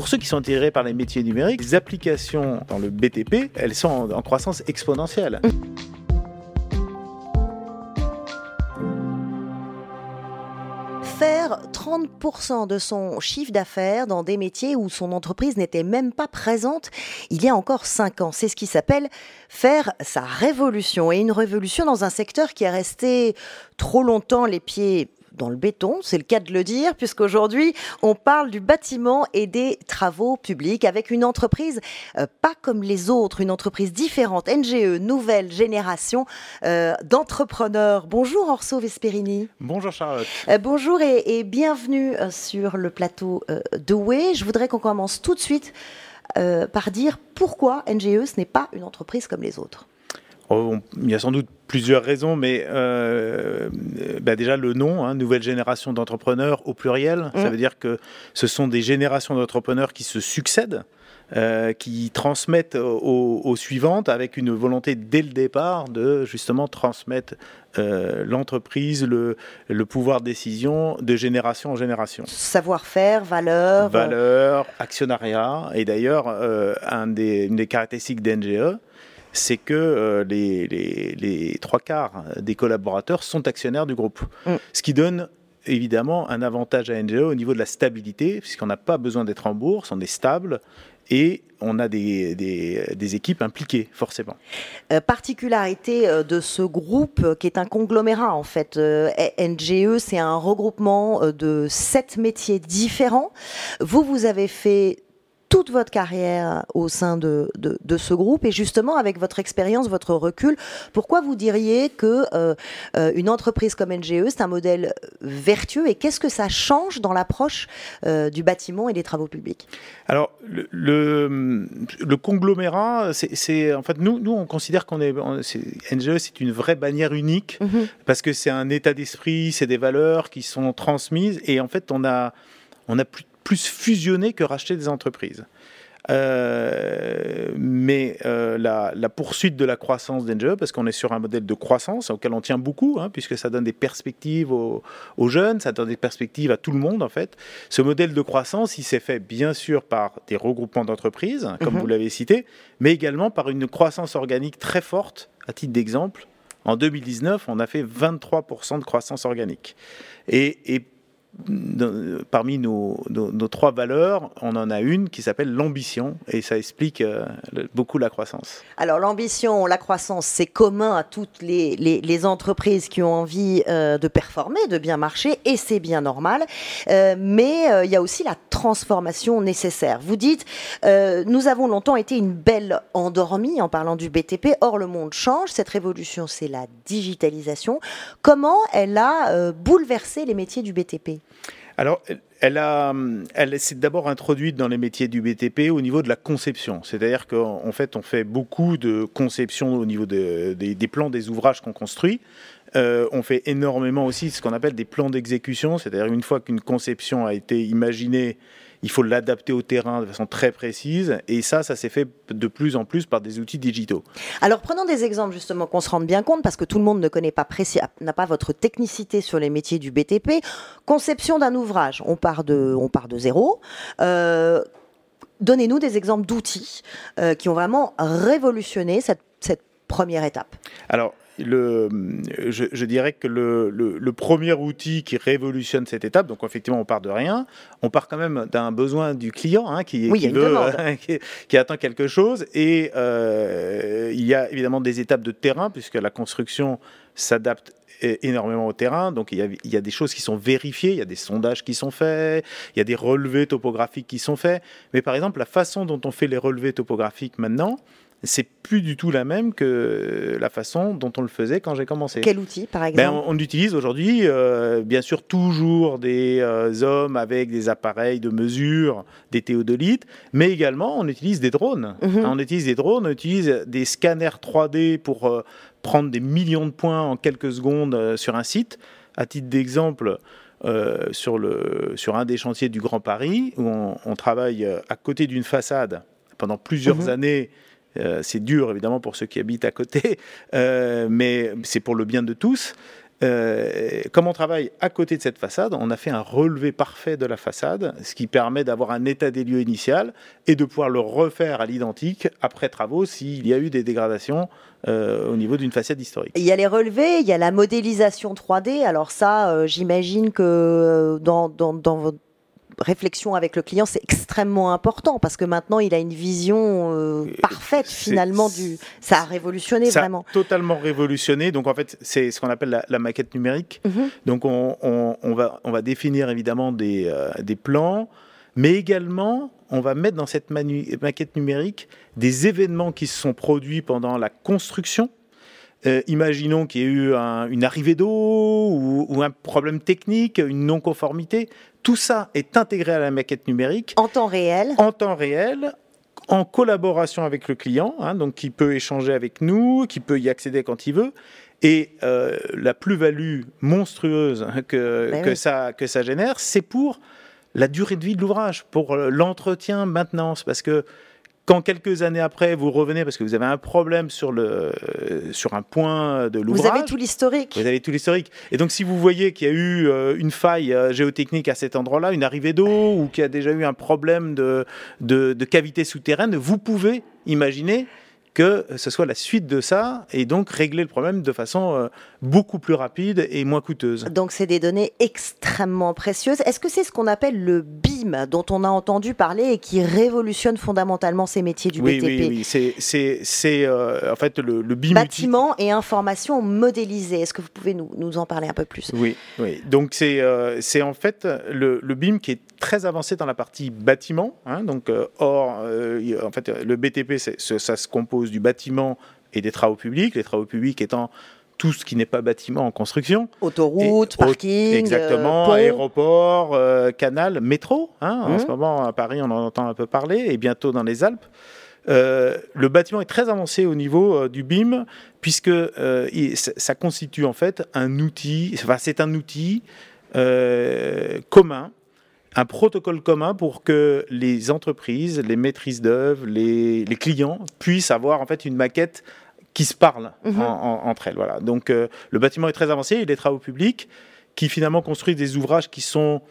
pour ceux qui sont intéressés par les métiers numériques, les applications dans le BTP, elles sont en, en croissance exponentielle. faire 30% de son chiffre d'affaires dans des métiers où son entreprise n'était même pas présente il y a encore 5 ans. C'est ce qui s'appelle faire sa révolution. Et une révolution dans un secteur qui est resté trop longtemps les pieds dans le béton, c'est le cas de le dire, puisqu'aujourd'hui, on parle du bâtiment et des travaux publics avec une entreprise euh, pas comme les autres, une entreprise différente, NGE, nouvelle génération euh, d'entrepreneurs. Bonjour Orso Vesperini. Bonjour Charlotte. Euh, bonjour et, et, bienvenue sur le plateau de Way. Je voudrais qu'on commence tout de suite par dire pourquoi NGE, ce n'est pas une entreprise comme les autres. Il y a sans doute plusieurs raisons, mais euh, bah déjà le nom, hein, nouvelle génération d'entrepreneurs au pluriel, ça mmh. veut dire que ce sont des générations d'entrepreneurs qui se succèdent. Euh, qui transmettent aux, aux, suivantes avec une volonté dès le départ de justement transmettre euh, l'entreprise, le, le, pouvoir de décision de génération en génération. Savoir-faire, valeur. Valeur, actionnariat. Et d'ailleurs, euh, un des, une des caractéristiques d'NGE, c'est que euh, les, les, trois quarts des collaborateurs sont actionnaires du groupe. Mm. Ce qui donne évidemment un avantage à NGO au niveau de la stabilité, puisqu'on n'a pas besoin d'être en bourse, on est stable et on a des, des, équipes impliquées, forcément. Euh, particularité euh, de ce groupe, qui est un conglomérat en fait, NGE, c'est un regroupement de sept métiers différents. Vous, vous avez fait toute votre carrière au sein de, de, ce groupe et justement avec votre expérience, votre recul, pourquoi vous diriez que euh, euh, une entreprise comme NGE c'est un modèle vertueux et qu'est-ce que ça change dans l'approche euh, du bâtiment et des travaux publics? Alors le, le, conglomérat, c'est en fait nous nous on considère qu'on est, NGE c'est une vraie bannière unique mm-hmm. parce que c'est un état d'esprit, c'est des valeurs qui sont transmises et en fait on a on a plus plus fusionner que racheter des entreprises. Euh, mais euh, la, poursuite de la croissance d'NGE, parce qu'on est sur un modèle de croissance auquel on tient beaucoup, hein, puisque ça donne des perspectives aux, jeunes, ça donne des perspectives à tout le monde en fait. Ce modèle de croissance, il s'est fait bien sûr par des regroupements d'entreprises, comme mhm. vous l'avez cité, mais également par une croissance organique très forte. À titre d'exemple, en 2019, on a fait 23% de croissance organique. Et, et parmi nos, trois valeurs, on en a une qui s'appelle l'ambition, et ça explique euh, beaucoup la croissance. Alors l'ambition, la croissance, c'est commun à toutes les, les, entreprises qui ont envie euh, de performer, de bien marcher, et c'est bien normal. Euh, mais il y a aussi la transformation nécessaire. Vous dites, nous avons longtemps été une belle endormie en parlant du BTP, or le monde change, cette révolution, c'est la digitalisation. Comment elle a bouleversé les métiers du BTP alors, elle, elle s'est d'abord introduite dans les métiers du BTP au niveau de la conception. C'est-à-dire qu'en fait, on fait beaucoup de conception au niveau des, plans des ouvrages qu'on construit. Euh, on fait énormément aussi ce qu'on appelle des plans d'exécution, c'est-à-dire une fois qu'une conception a été imaginée il faut l'adapter au terrain de façon très précise. Et ça, ça s'est fait de plus en plus par des outils digitaux. Alors prenons des exemples justement qu'on se rende bien compte, parce que tout le monde ne connaît pas n'a pas votre technicité sur les métiers du BTP. Conception d'un ouvrage, on part de, on part de zéro. Euh, donnez-nous des exemples d'outils euh, qui ont vraiment révolutionné cette, cette première étape. Alors, le, je, dirais que le, le, premier outil qui révolutionne cette étape, donc effectivement on part de rien, on part quand même d'un besoin du client hein, qui, qui, veut, qui, attend quelque chose, et euh, il y a évidemment des étapes de terrain puisque la construction s'adapte énormément au terrain. Donc il y, a, il y, a, des choses qui sont vérifiées, il y a des sondages qui sont faits, il y a des relevés topographiques qui sont faits. Mais par exemple, la façon dont on fait les relevés topographiques maintenant, c'est plus du tout la même que la façon dont on le faisait quand j'ai commencé. Quel outil, par ben, exemple on, utilise aujourd'hui, euh, bien sûr, toujours des euh, hommes avec des appareils de mesure, des théodolites, mais également on utilise des drones. Mhm. On utilise des drones, on utilise des scanners 3D pour euh, prendre des millions de points en quelques secondes sur un site. À titre d'exemple, sur, le, sur un des chantiers du Grand Paris, où on, travaille à côté d'une façade pendant plusieurs mhm. années euh, c'est dur évidemment pour ceux qui habitent à côté, euh, mais c'est pour le bien de tous. Euh, comme on travaille à côté de cette façade, on a fait un relevé parfait de la façade, ce qui permet d'avoir un état des lieux initial et de pouvoir le refaire à l'identique après travaux s'il y a eu des dégradations au niveau d'une façade historique. Il y a les relevés, il y a la modélisation 3D. Alors ça, j'imagine que dans, dans, dans réflexion avec le client, c'est extrêmement important parce que maintenant, il a une vision euh, parfaite finalement du. Ça a révolutionné ça vraiment. A totalement révolutionné. Donc en fait, c'est ce qu'on appelle la, maquette numérique. Mhm. Donc on, on, va, on va définir évidemment des, euh, des plans, mais également on va mettre dans cette maquette numérique des événements qui se sont produits pendant la construction. Euh, imaginons qu'il y ait eu une arrivée d'eau ou, ou, un problème technique, une non-conformité. Tout ça est intégré à la maquette numérique. En temps réel En temps réel, en collaboration avec le client, hein, donc qui peut échanger avec nous, qui peut y accéder quand il veut. Et euh, la plus-value monstrueuse que, ben que, ça, que ça génère, c'est pour la durée de vie de l'ouvrage, pour l'entretien, maintenance, parce que quand quelques années après, vous revenez parce que vous avez un problème sur, le, sur un point de l'ouvrage. Vous avez tout l'historique. Vous avez tout l'historique. Et donc, si vous voyez qu'il y a eu euh, une faille euh, géotechnique à cet endroit-là, une arrivée d'eau, ou qu'il y a déjà eu un problème de, de, de cavité souterraine, vous pouvez imaginer que ce soit la suite de ça et donc régler le problème de façon euh, beaucoup plus rapide et moins coûteuse. Donc c'est des données extrêmement précieuses. Est-ce que c'est ce qu'on appelle le BIM dont on a entendu parler et qui révolutionne fondamentalement ces métiers du BTP Oui, oui, c'est euh, en fait le, BIM. Bâtiment et information modélisée. Est-ce que vous pouvez nous, nous, en parler un peu plus? Oui, oui. Donc c'est euh, en fait le, le, BIM qui est très avancé dans la partie bâtiment. Hein, donc, or, en fait, le BTP, ça se compose du bâtiment et des travaux publics, les travaux publics étant tout ce qui n'est pas bâtiment en construction. Autoroute, parking, exactement, aéroport, euh, canal, métro. Hein, En mmh. ce moment, à Paris, on en entend un peu parler, et bientôt dans les Alpes. Euh, le bâtiment est très avancé au niveau euh, du BIM, puisque ça constitue en fait un outil, enfin, c'est un outil commun un protocole commun pour que les entreprises, les maîtrises d'œuvre, les, clients puissent avoir en fait une maquette qui se parle mhm. entre elles. Voilà. Donc euh, le bâtiment est très avancé, il y a des travaux publics qui finalement construisent des ouvrages qui sont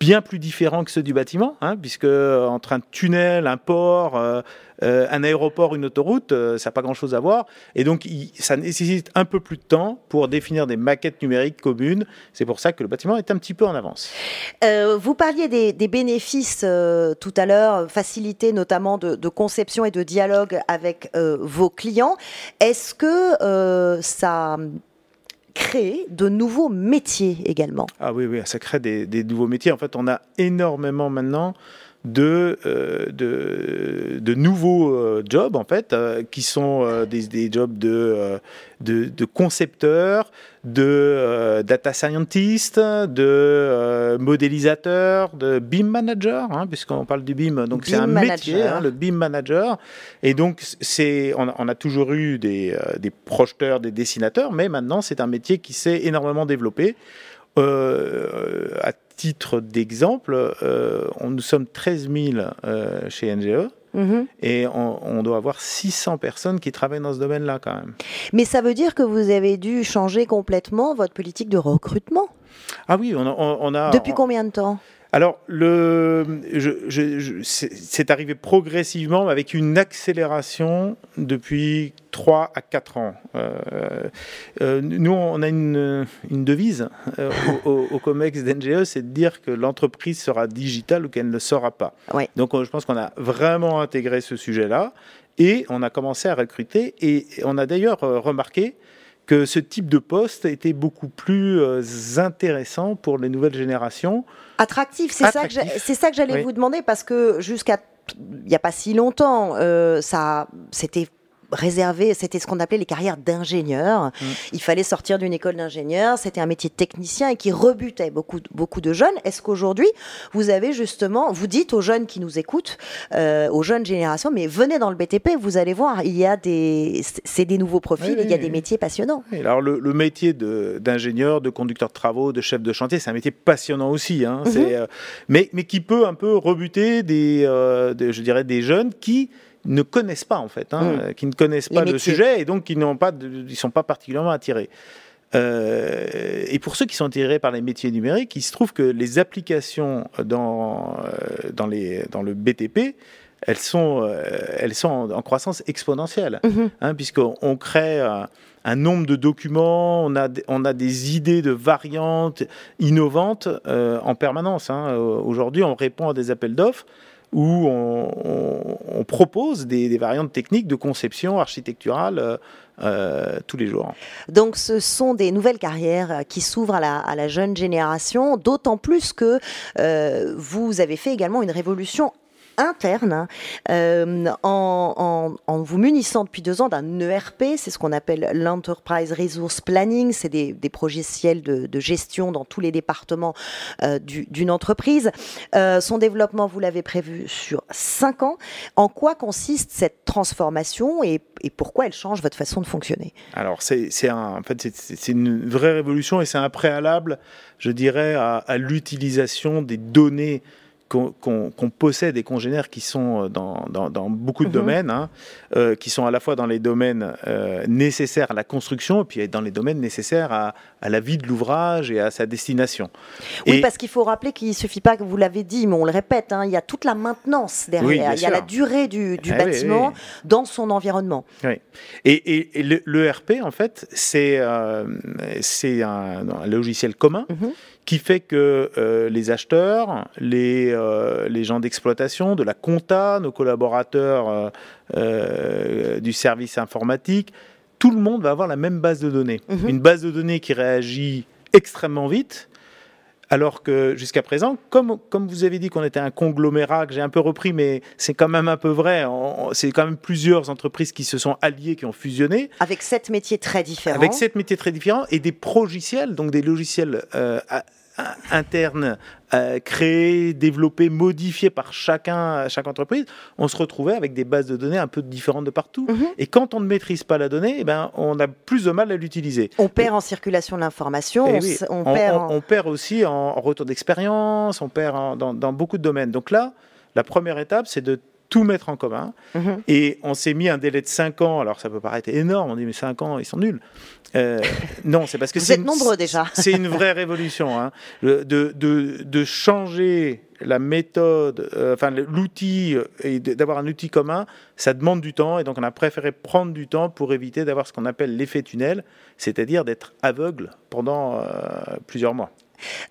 bien plus différents que ceux du bâtiment, hein, puisque euh, entre un tunnel, un port, euh, euh, un aéroport, une autoroute, ça n'a pas grand-chose à voir. Et donc, ça nécessite un peu plus de temps pour définir des maquettes numériques communes. C'est pour ça que le bâtiment est un petit peu en avance. vous parliez des, bénéfices tout à l'heure, facilité notamment de, de, conception et de dialogue avec vos clients. Est-ce que ça créer de nouveaux métiers également. Ah oui, oui, ça crée des, nouveaux métiers. En fait, on a énormément maintenant de, euh, nouveaux euh, jobs, en fait, euh, qui sont des, jobs de concepteurs, de data scientist, de modélisateur, de BIM manager, hein, puisqu'on parle du BIM. Donc c'est un métier, hein, le BIM manager. Et donc c'est, on, on, a toujours eu des, des projeteurs, des dessinateurs, mais maintenant c'est un métier qui s'est énormément développé. Euh, à titre d'exemple, euh, nous sommes 13 000 euh, chez NGE. Mhm. Et on, doit avoir 600 personnes qui travaillent dans ce domaine-là quand même. Mais ça veut dire que vous avez dû changer complètement votre politique de recrutement? Ah oui, on a... Depuis combien de temps? Alors, le, c'est arrivé progressivement avec une accélération depuis 3 à 4 ans. Euh, euh, nous, on a une, devise euh, au, COMEX d'NGE, c'est de dire que l'entreprise sera digitale ou qu'elle ne le sera pas. Donc, je pense qu'on a vraiment intégré ce sujet-là et on a commencé à recruter. Et on a d'ailleurs remarqué que ce type de poste était beaucoup plus intéressant pour les nouvelles générations Attractif, c'est ça que c'est ça que j'allais vous demander parce que jusqu'à il n'y a pas si longtemps, euh, ça, c'était réservé, c'était ce qu'on appelait les carrières d'ingénieurs. Mm. Il fallait sortir d'une école d'ingénieur, c'était un métier de technicien et qui rebutait beaucoup, beaucoup de jeunes. Est-ce qu'aujourd'hui, vous avez justement, vous dites aux jeunes qui nous écoutent, euh, aux jeunes générations, mais venez dans le BTP, vous allez voir, il y a des, c'est des nouveaux profils, il y a des métiers passionnants. alors le, métier d'ingénieur, de, conducteur de travaux, de chef de chantier, c'est un métier passionnant aussi, hein. mm-hmm. euh, mais, mais qui peut un peu rebuter des, euh, je dirais, des jeunes qui ne connaissent pas en fait, hein, mm. qui ne connaissent pas le sujet et donc qui n'ont pas, ils sont pas particulièrement attirés. Euh, et pour ceux qui sont intéressés par les métiers numériques, il se trouve que les applications dans, euh, dans, les, dans le BTP, elles sont, euh, elles sont en, croissance exponentielle, mhm. hein, puisqu'on crée un, nombre de documents, on a, on a des idées de variantes innovantes en permanence. Hein. Aujourd'hui, on répond à des appels d'offres où on, propose des, variantes techniques de conception architecturale euh, euh, tous les jours. Donc ce sont des nouvelles carrières qui s'ouvrent à la, jeune génération, d'autant plus que euh, vous avez fait également une révolution interne euh, en, vous munissant depuis deux ans d'un ERP, c'est ce qu'on appelle l'Enterprise Resource Planning, c'est des, des logiciels de, gestion dans tous les départements euh, d'une entreprise. Euh, son développement, vous l'avez prévu sur cinq ans. En quoi consiste cette transformation et, pourquoi elle change votre façon de fonctionner? Alors, c'est en fait, une vraie révolution et c'est un préalable, je dirais, à l'utilisation des données qu'on possède des congénères qui sont euh, dans, dans, beaucoup de mhm. domaines, hein, euh, qui sont à la fois dans les domaines euh, nécessaires à la construction et puis dans les domaines nécessaires à, à la vie de l'ouvrage et à sa destination. Oui, parce qu'il faut rappeler qu'il ne suffit pas que vous l'avez dit, mais on le répète, hein, il y a toute la maintenance derrière, il y a la durée du, du eh bâtiment dans son environnement. Oui. Et, et, l'ERP, en fait, c'est un, un, logiciel commun. Mhm qui fait que euh, les acheteurs, les, euh, les gens d'exploitation, de la compta, nos collaborateurs euh, du service informatique, tout le monde va avoir la même base de données. Mhm. Une base de données qui réagit extrêmement vite, alors que jusqu'à présent, comme, comme vous avez dit qu'on était un conglomérat, que j'ai un peu repris, mais c'est quand même un peu vrai, c'est quand même plusieurs entreprises qui se sont alliées, qui ont fusionné. Avec sept métiers très différents. Avec sept métiers très différents et des progiciels, donc des logiciels interne euh, créé, développé, modifié par chacun, chaque entreprise, on se retrouvait avec des bases de données un peu différentes de partout. Mhm. Et quand on ne maîtrise pas la donnée, eh ben, on a plus de mal à l'utiliser. On perd en circulation l'information, eh on, on, perd aussi en retour d'expérience, on perd dans, dans beaucoup de domaines. Donc là, la première étape, c'est de tout mettre en commun. Mhm. Et on s'est mis un délai de 5 ans. Alors ça peut paraître énorme, on dit mais 5 ans, ils sont nuls. Euh, non, c'est parce que c'est. nombreux déjà. c'est une vraie révolution. Hein. De, de, de, changer la méthode, euh, enfin l'outil, euh, et d'avoir un outil commun, ça demande du temps. Et donc on a préféré prendre du temps pour éviter d'avoir ce qu'on appelle l'effet tunnel, c'est-à-dire d'être aveugle pendant plusieurs mois.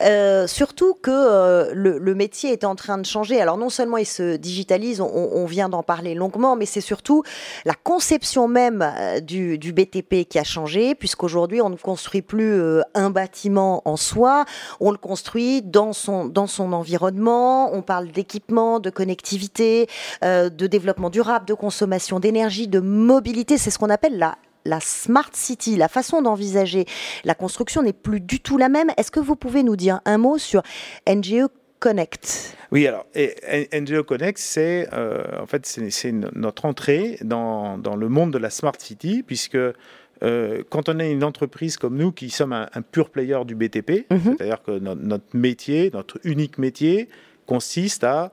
Euh, surtout que euh, le, métier est en train de changer. Alors non seulement il se digitalise, on, vient d'en parler longuement, mais c'est surtout la conception même euh, du, BTP qui a changé, puisqu'aujourd'hui on ne construit plus un bâtiment en soi, on le construit dans son, dans son environnement, on parle d'équipement, de connectivité, de développement durable, de consommation d'énergie, de mobilité, c'est ce qu'on appelle la la smart city, la façon d'envisager la construction n'est plus du tout la même. Est-ce que vous pouvez nous dire un mot sur NGE Connect? Oui, alors NGE Connect, c'est euh, en fait c'est notre entrée dans, le monde de la smart city, puisque euh, quand on est une entreprise comme nous qui sommes un, pur player du BTP, mhm. c'est-à-dire que notre, métier, notre unique métier, consiste à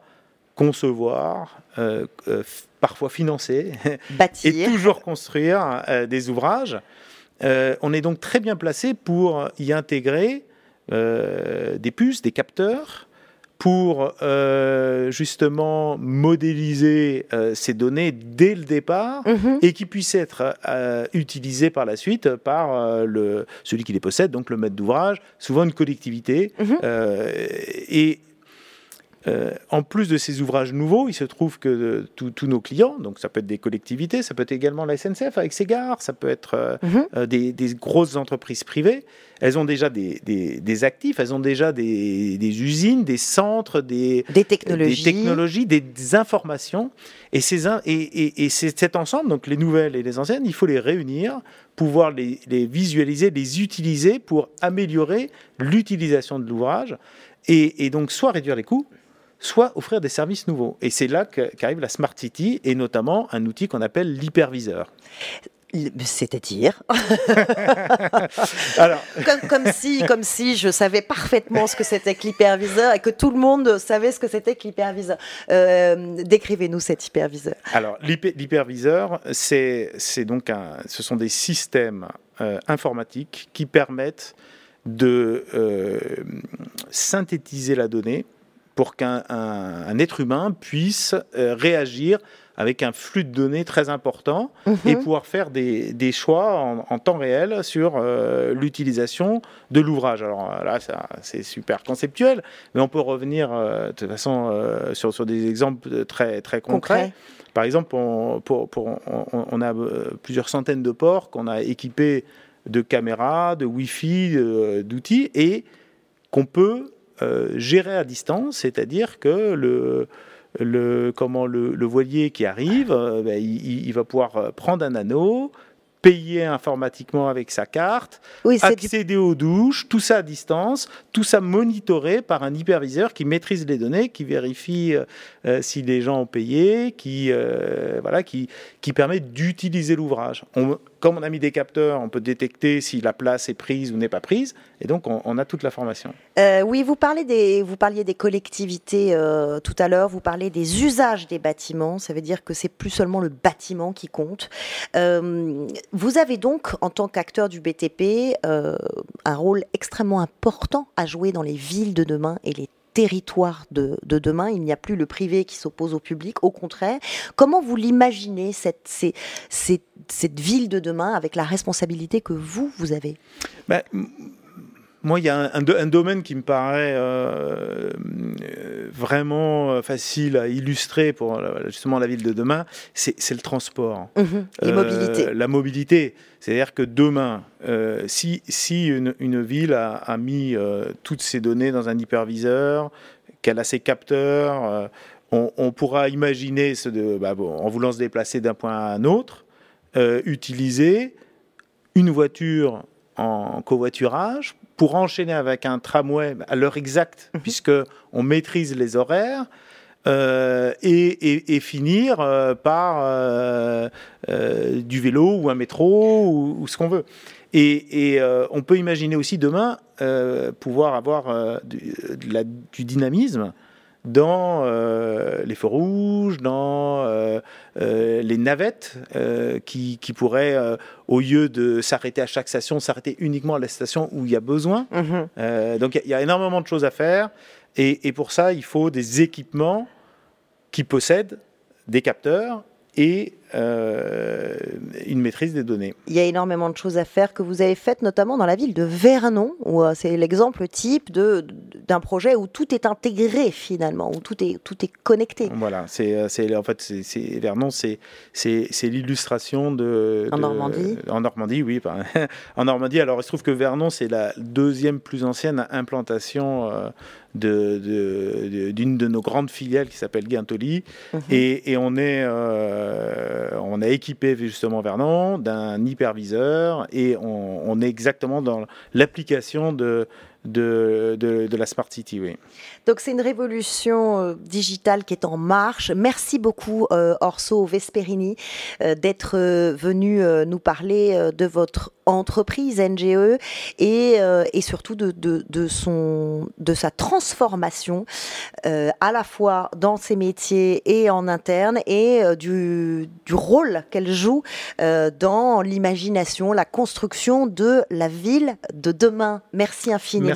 concevoir, euh, parfois financer et toujours construire euh, des ouvrages. Euh, on est donc très bien placé pour y intégrer euh, des puces, des capteurs, pour justement modéliser ces données dès le départ mhm. et qui puissent être utilisées par la suite par le, celui qui les possède, donc le maître d'ouvrage, souvent une collectivité. Mhm. et euh, en plus de ces ouvrages nouveaux, il se trouve que euh, tous nos clients, donc ça peut être des collectivités, ça peut être également la SNCF avec ses gares, ça peut être euh, mhm. des, grosses entreprises privées, elles ont déjà des, actifs, elles ont déjà des, usines, des centres, des, technologies. des, informations. Et, ces, et, et, cet ensemble, donc les nouvelles et les anciennes, il faut les réunir, pouvoir les, les visualiser, les utiliser pour améliorer l'utilisation de l'ouvrage. Et, donc soit réduire les coûts, soit offrir des services nouveaux. Et c'est là qu'arrive la Smart City et notamment un outil qu'on appelle l'hyperviseur. C'est-à-dire? Alors... comme, si, comme si je savais parfaitement ce que c'était que l'hyperviseur et que tout le monde savait ce que c'était que l'hyperviseur. Euh, décrivez-nous cet hyperviseur. Alors, l'hyperviseur, c'est donc un, ce sont des systèmes informatiques qui permettent de synthétiser la donnée pour qu'un être humain puisse réagir avec un flux de données très important et mhm. pouvoir faire des, des choix en, temps réel sur euh, l'utilisation de l'ouvrage. Alors euh, là, c'est super conceptuel, mais on peut revenir euh, de toute façon sur, sur, des exemples très, très concrets. Par exemple, on, pour, pour, on, a plusieurs centaines de ports qu'on a équipés de caméras, de Wi-Fi, d'outils et qu'on peut gérer à distance, c'est-à-dire que le, le, comment, le, voilier qui arrive, euh, ben, il, va pouvoir euh, prendre un anneau, payer informatiquement avec sa carte, accéder aux douches, tout ça à distance, tout ça monitoré par un hyperviseur qui maîtrise les données, qui vérifie euh, si les gens ont payé, qui, voilà, qui, qui permet d'utiliser l'ouvrage comme on a mis des capteurs, on peut détecter si la place est prise ou n'est pas prise, et donc on, a toute l'information. Euh, oui, vous, parlez des, vous parliez des collectivités euh, tout à l'heure, vous parlez des usages des bâtiments, ça veut dire que c'est plus seulement le bâtiment qui compte. Euh, vous avez donc, en tant qu'acteur du BTP, un rôle extrêmement important à jouer dans les villes de demain et les territoire de, demain. Il n'y a plus le privé qui s'oppose au public, au contraire. Comment vous l'imaginez, cette, ville de demain, avec la responsabilité que vous, vous avez? Ben, moi, il y a un, domaine qui me paraît euh, vraiment facile à illustrer pour justement la ville de demain, c'est le transport. Euh, la mobilité. C'est-à-dire que demain, euh, si, si une, ville a, mis toutes ses données dans un hyperviseur, qu'elle a ses capteurs, on, pourra imaginer, ce de, bah en voulant se déplacer d'un point à un autre, utiliser une voiture en covoiturage pour enchaîner avec un tramway à l'heure exacte, mhm. puisque on maîtrise les horaires. Euh, et, finir euh, par euh, du vélo ou un métro ou, ce qu'on veut. Et, on peut imaginer aussi demain pouvoir avoir du, du, dynamisme dans euh, les feux rouges, dans euh, euh, les navettes qui, qui, pourraient, au lieu de s'arrêter à chaque station, s'arrêter uniquement à la station où il y a besoin. Mhm. donc il y, a énormément de choses à faire. Et, et, pour ça, il faut des équipements qui possèdent des capteurs et euh, une maîtrise des données. Il y a énormément de choses à faire que vous avez faites, notamment dans la ville de Vernon, où euh, c'est l'exemple type d'un projet où tout est intégré finalement, où tout est, tout est connecté. Voilà, c'est, euh, en fait, c'est, Vernon, c'est, l'illustration de, En Normandie En Normandie, oui. en Normandie, alors il se trouve que Vernon, c'est la deuxième plus ancienne implantation de, d'une de, nos grandes filiales qui s'appelle Guintoli. Mhm. Et, et, on est euh, on a équipé justement Vernon d'un hyperviseur et on, est exactement dans l'application de, de, la Smart City. Donc c'est une révolution euh, digitale qui est en marche. Merci beaucoup euh, Orso Vesperini d'être venu nous parler de votre entreprise NGE et, surtout de, son, de sa transformation à la fois dans ses métiers et en interne et du, rôle qu'elle joue euh, dans l'imagination, la construction de la ville de demain. Merci infiniment.